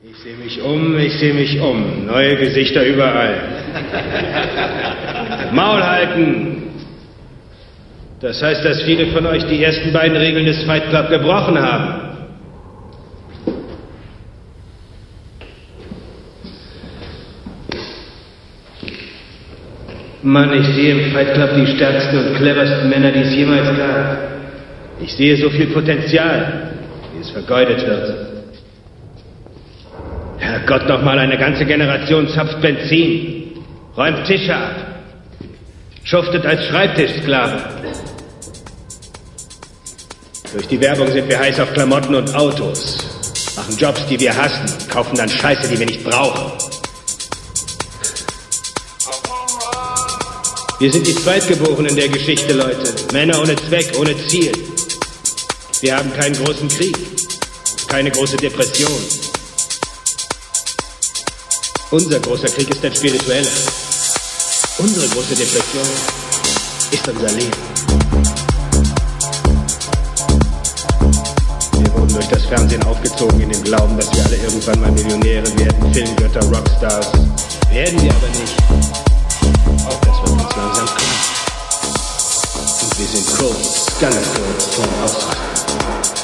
Ich sehe mich um, ich sehe mich um. Neue Gesichter überall. Maul halten! Das heißt, dass viele von euch die ersten beiden Regeln des Fight Club gebrochen haben. Mann, ich sehe im Fight Club die stärksten und cleversten Männer, die es jemals gab. Ich sehe so viel Potenzial, wie es vergeudet wird. Herrgott, noch mal eine ganze Generation zapft Benzin, räumt Tische ab, schuftet als Schreibtischsklave. Durch die Werbung sind wir heiß auf Klamotten und Autos, machen Jobs, die wir hassen kaufen dann Scheiße, die wir nicht brauchen. Wir sind die Zweitgeborenen der Geschichte, Leute. Männer ohne Zweck, ohne Ziel. Wir haben keinen großen Krieg, keine große Depression. Unser großer Krieg ist ein spiritueller. Unsere große Depression ist unser Leben. Wir wurden durch das Fernsehen aufgezogen in dem Glauben, dass wir alle irgendwann mal Millionäre werden, Filmgötter, Rockstars. Werden wir aber nicht. Auch das wird uns langsam kommen. Und wir sind kurz, ganz kurz vorm Ausrasten.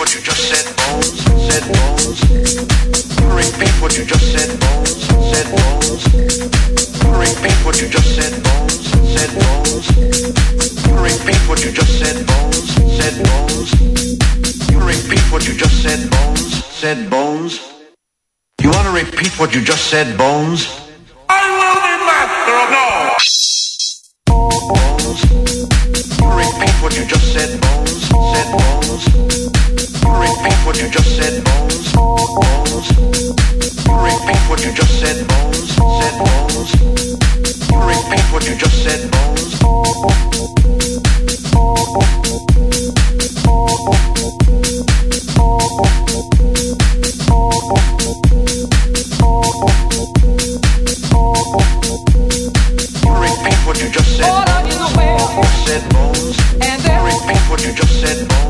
what you just said, Bones. You repeat what you just said, Bones, said Bones. You repeat what you just said, Bones, said Bones. You repeat what you just said, Bones, said Bones. You repeat what you just said, Bones, said Bones. You want to repeat what you just said, Bones? I will be master of all. What you just said, Bones. Bones. You repeat what you just said, Bones. Said Bones. You repeat what you just said, Bones. You repeat what you just said, Bones. Said Bones. You repeat what you just said, Bones.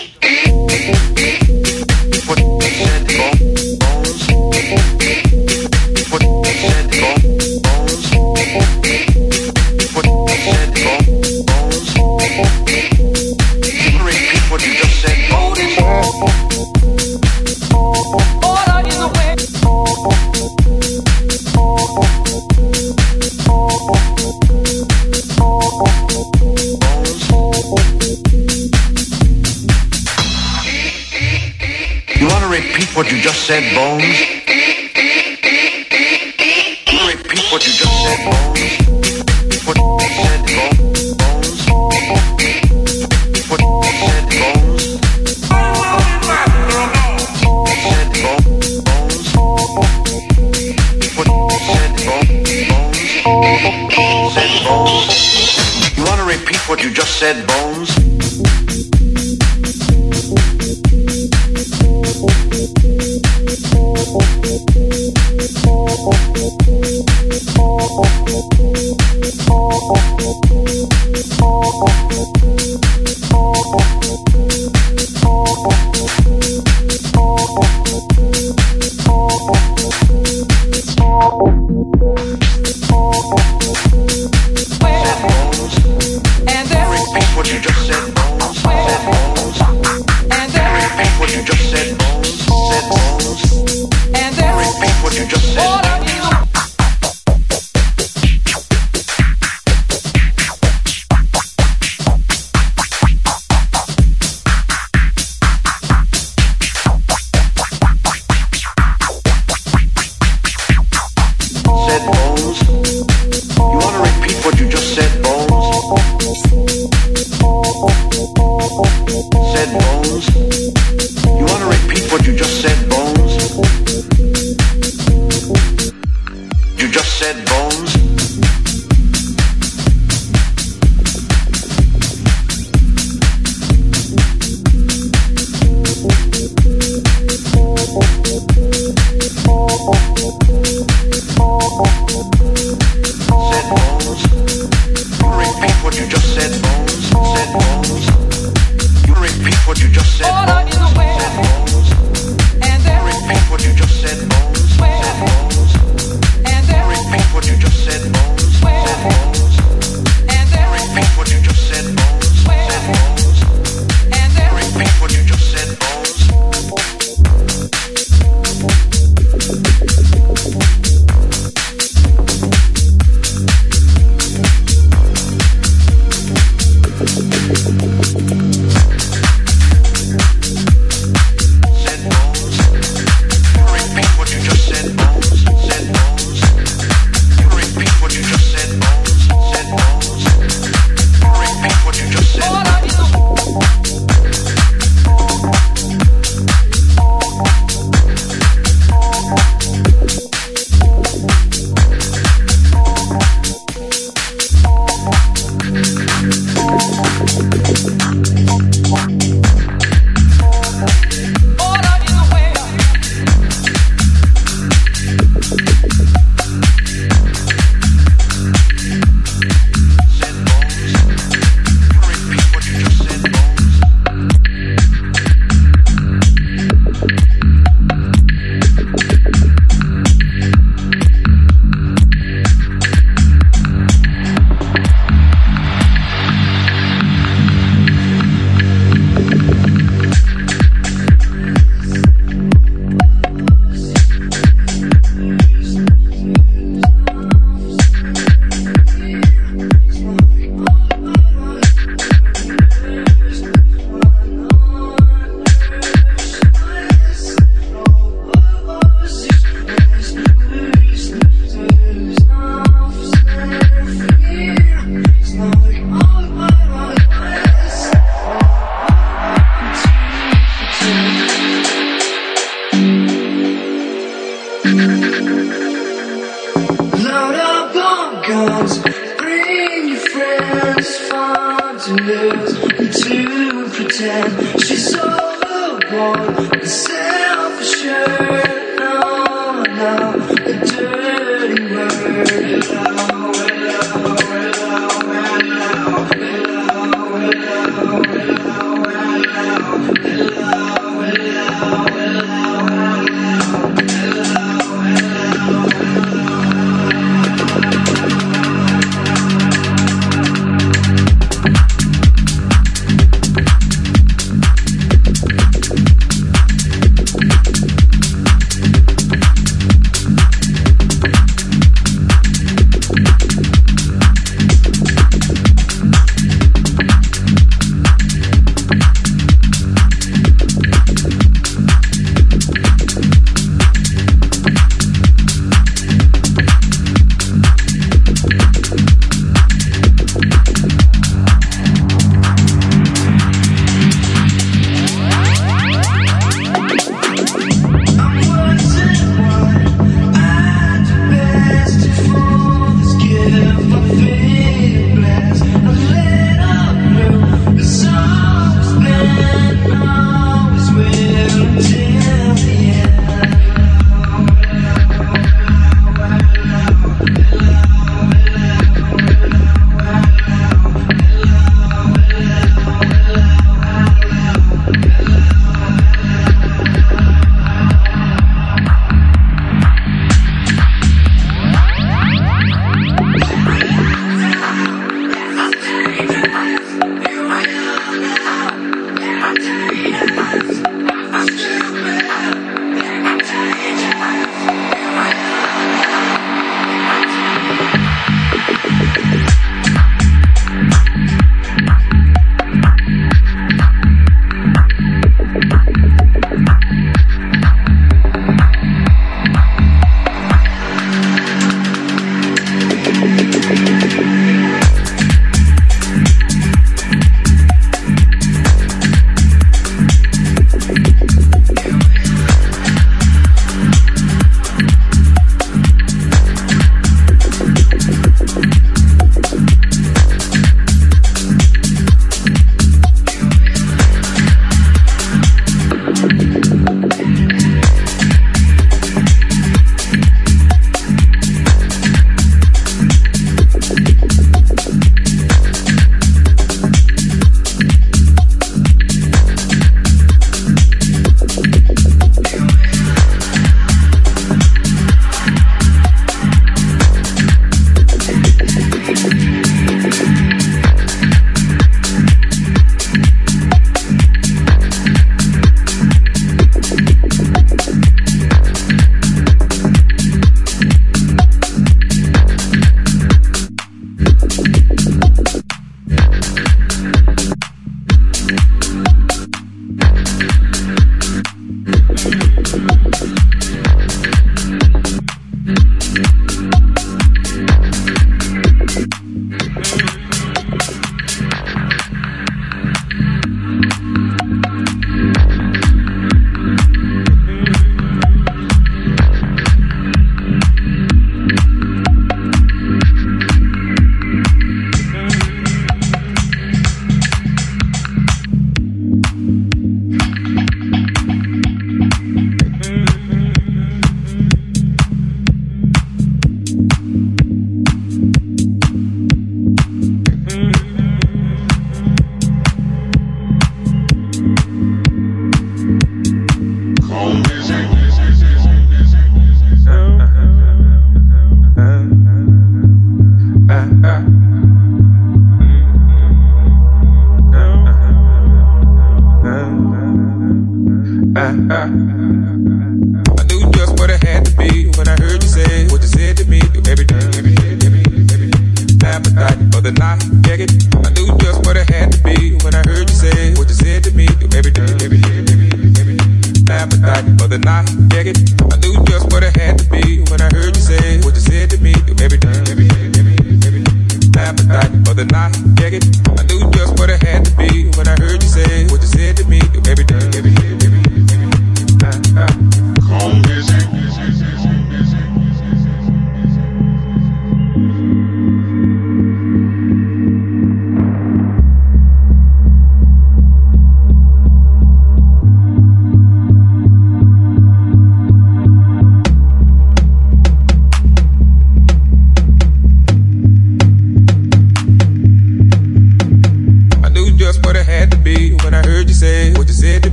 what you just said, Bones?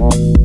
Bye.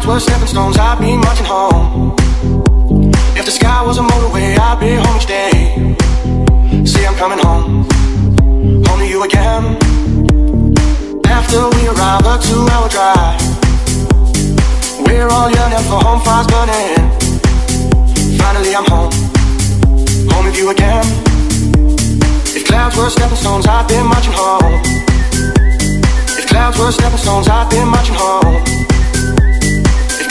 Clouds were stepping stones, I'd be marching home. If the sky was a motorway, I'd be home each day. See, I'm coming home, home to you again. After we arrive, a two-hour drive. We're all yearning for home fires burning. Finally, I'm home, home with you again. If clouds were stepping stones, I'd been marching home. If clouds were stepping stones, I'd been marching home.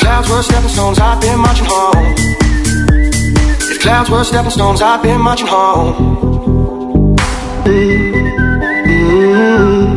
Clouds were stepping stones, I'd been marching home. If clouds were stepping stones, I'd been marching home. I'll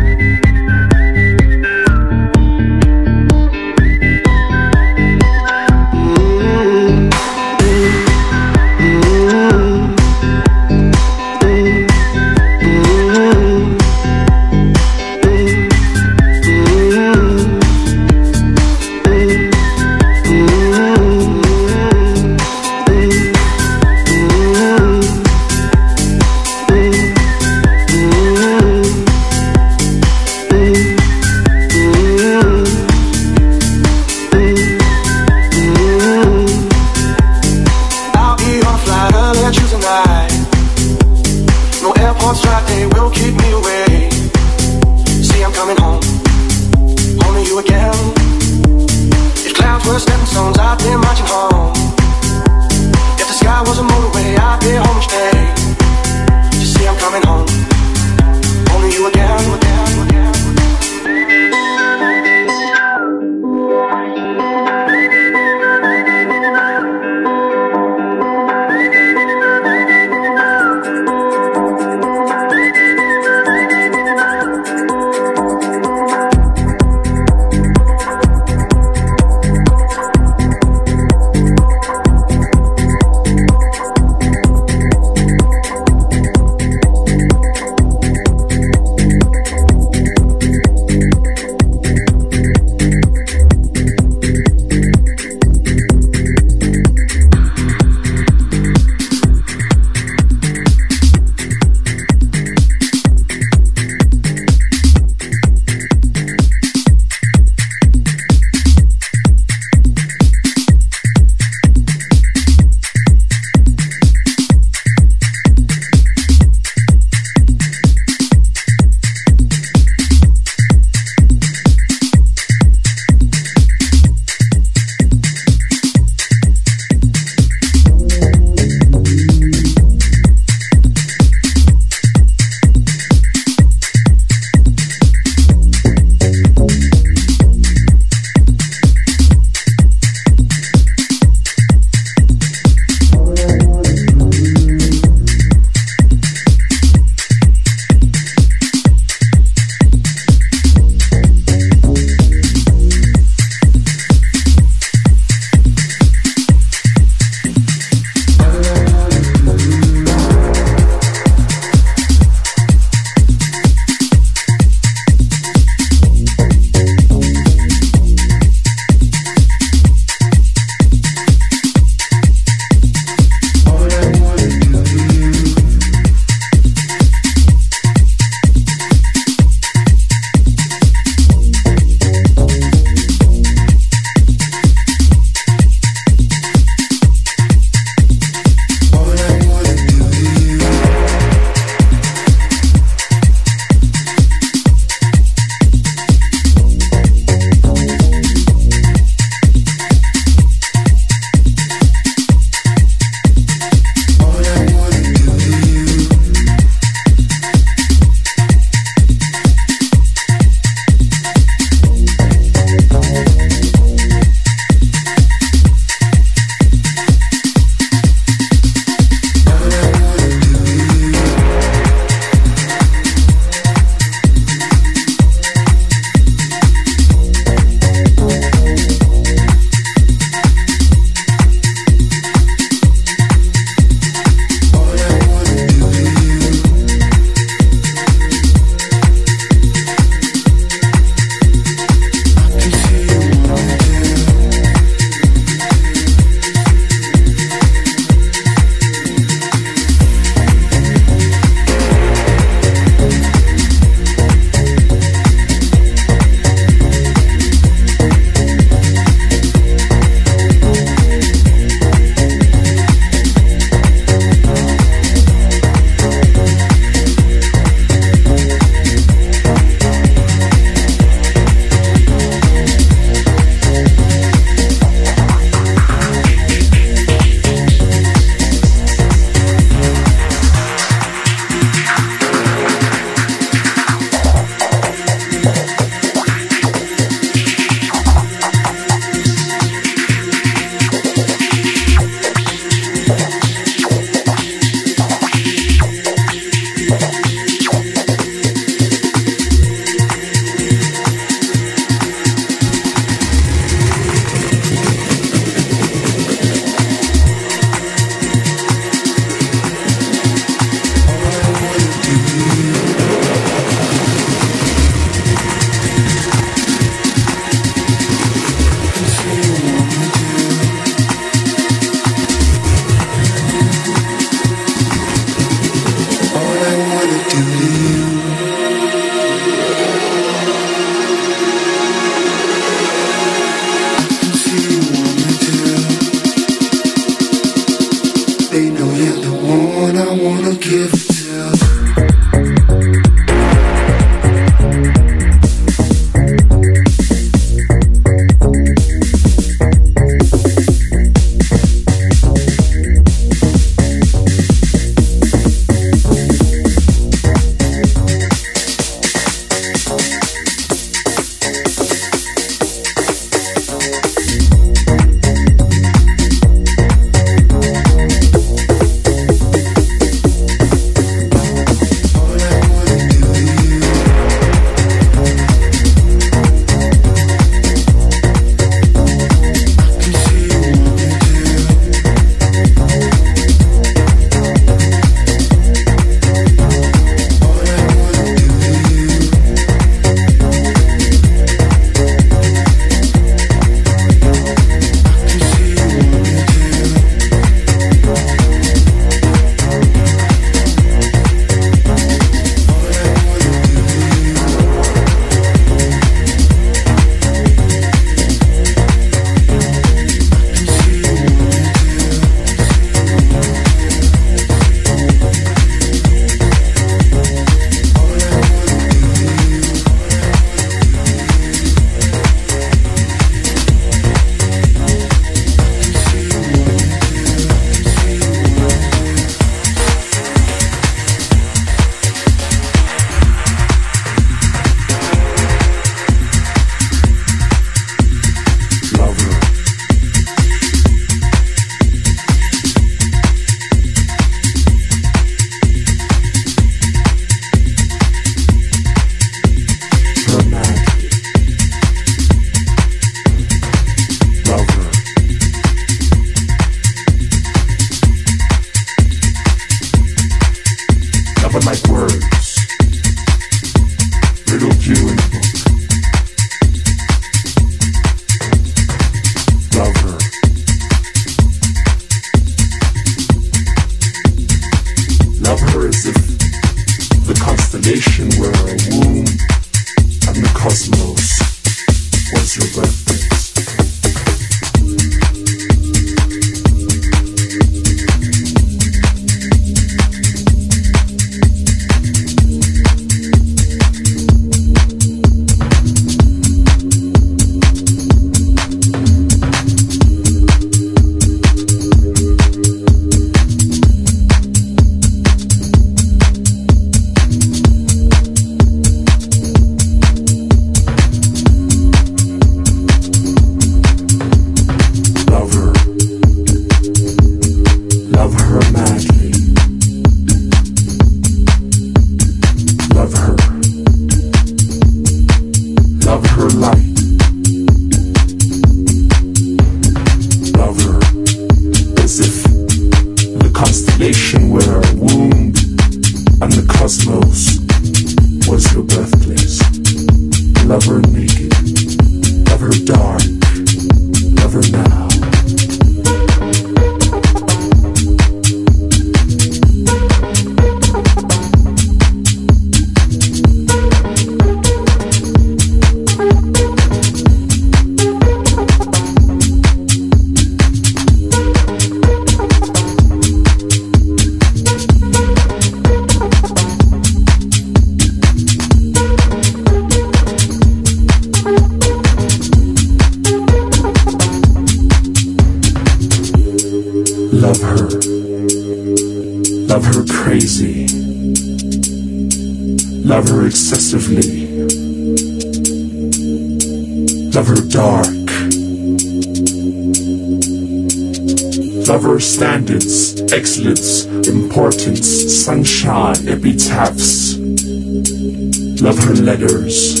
letters,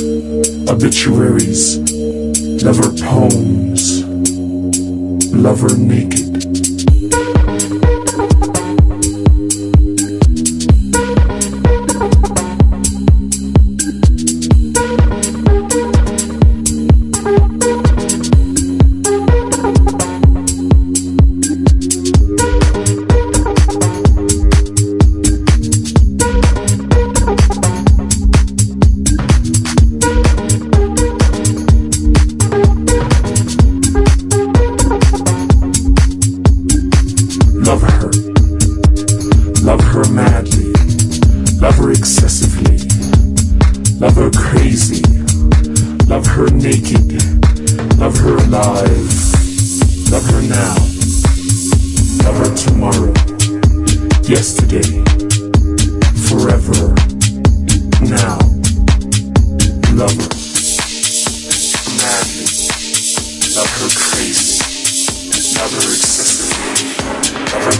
obituaries. lover poems. lover naked.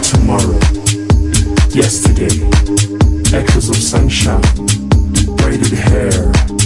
Tomorrow. Yesterday. Echoes of sunshine. Braided hair.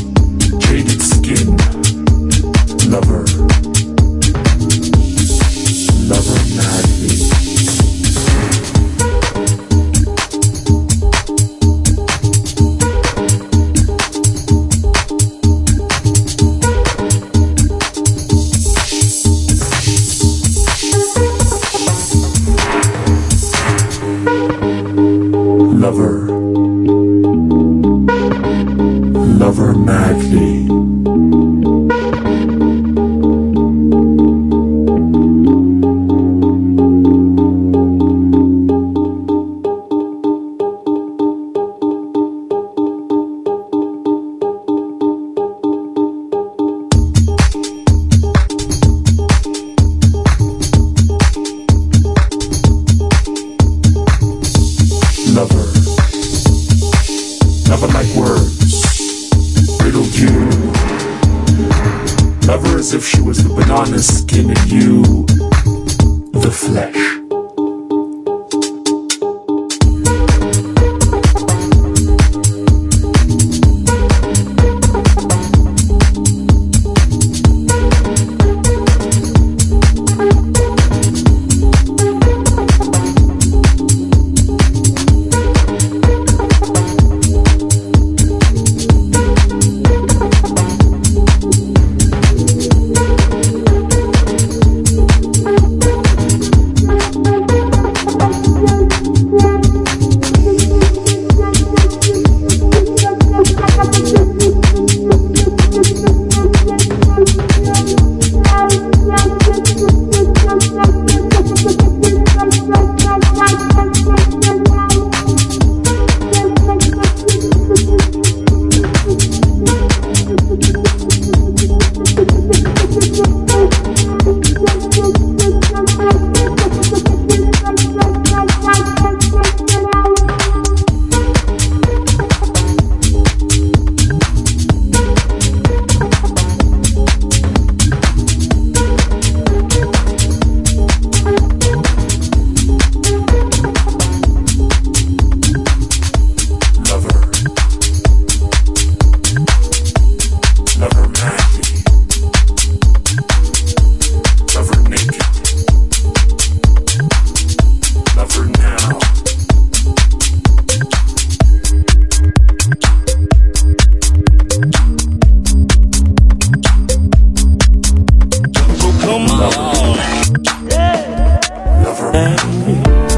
Madly.